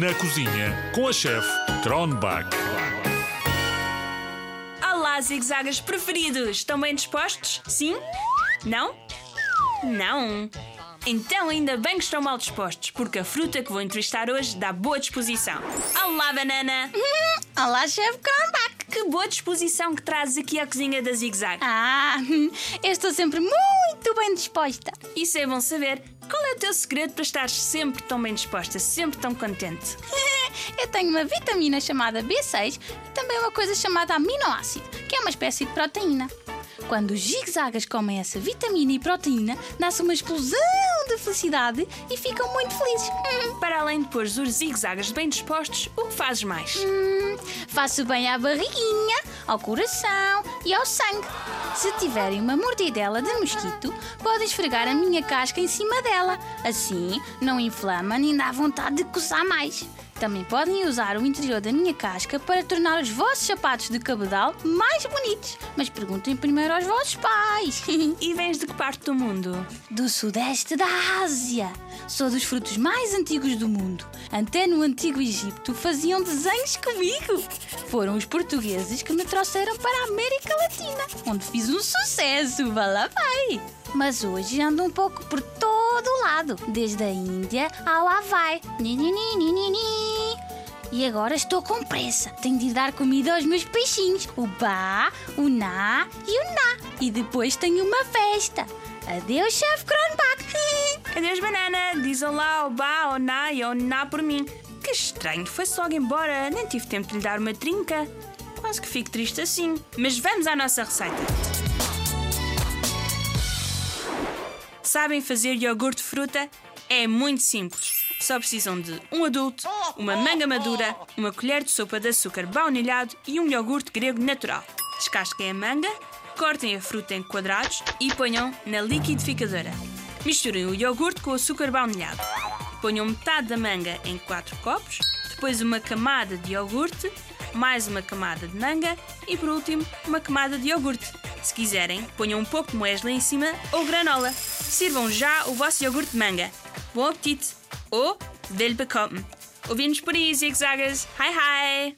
Na cozinha com a chefe Tronbach. Olá, zigzagas preferidos! Estão bem dispostos? Sim? Não? Não! Então ainda bem que estão mal dispostos, porque a fruta que vou entrevistar hoje dá boa disposição. Olá, banana! Olá, chefe Kronbach! Que boa disposição que trazes aqui à cozinha da Zig Zag. Ah, eu estou sempre muito bem disposta. Isso é bom saber. Qual é o teu segredo para estar sempre tão bem disposta, sempre tão contente? Eu tenho uma vitamina chamada B6 e também uma coisa chamada aminoácido, que é uma espécie de proteína. Quando os zigzagas comem essa vitamina e proteína, nasce uma explosão de felicidade e ficam muito felizes. Para além de pôr os zigzagas bem dispostos, o que fazes mais? hum, faço bem à barriguinha, ao coração e ao sangue. Se tiverem uma mordidela de mosquito, podem esfregar a minha casca em cima dela. Assim, não inflama nem dá vontade de coçar mais. Também podem usar o interior da minha casca para tornar os vossos sapatos de cabedal mais bonitos. Mas perguntem primeiro aos vossos pais. E vens de que parte do mundo? do sudeste da Ásia. Sou dos frutos mais antigos do mundo. Até no antigo Egito faziam desenhos comigo. Foram os portugueses que me trouxeram para a América Latina, onde fiz um sucesso, vá lá vai. Mas hoje ando um pouco por todo o lado, desde a Índia ao Havaí. Ni, ni, ni. E agora estou com pressa. Tenho de dar comida aos meus peixinhos. O Bá, o Ná e o Ná. E depois tenho uma festa. Adeus, chefe Kronbach. Adeus, banana! Diz olá ao Bá, ao Ná e ao Ná por mim. Que estranho, foi-se logo embora, nem tive tempo de lhe dar uma trinca. Quase que fico triste assim. Mas vamos à nossa receita. Sabem fazer iogurte de fruta? É muito simples. Só precisam de um adulto, uma manga madura, uma colher de sopa de açúcar baunilhado e um iogurte grego natural. Descasquem a manga, cortem a fruta em quadrados e ponham na liquidificadora. Misturem o iogurte com o açúcar baunilhado. Ponham metade da manga em 4 copos, depois uma camada de iogurte, mais uma camada de manga e por último uma camada de iogurte. Se quiserem, ponham um pouco de muesli em cima ou granola. Sirvam já o vosso iogurte de manga. Bom apetite! ou willbekommen. Auf Wien Spudis, ich sage es, hi hi!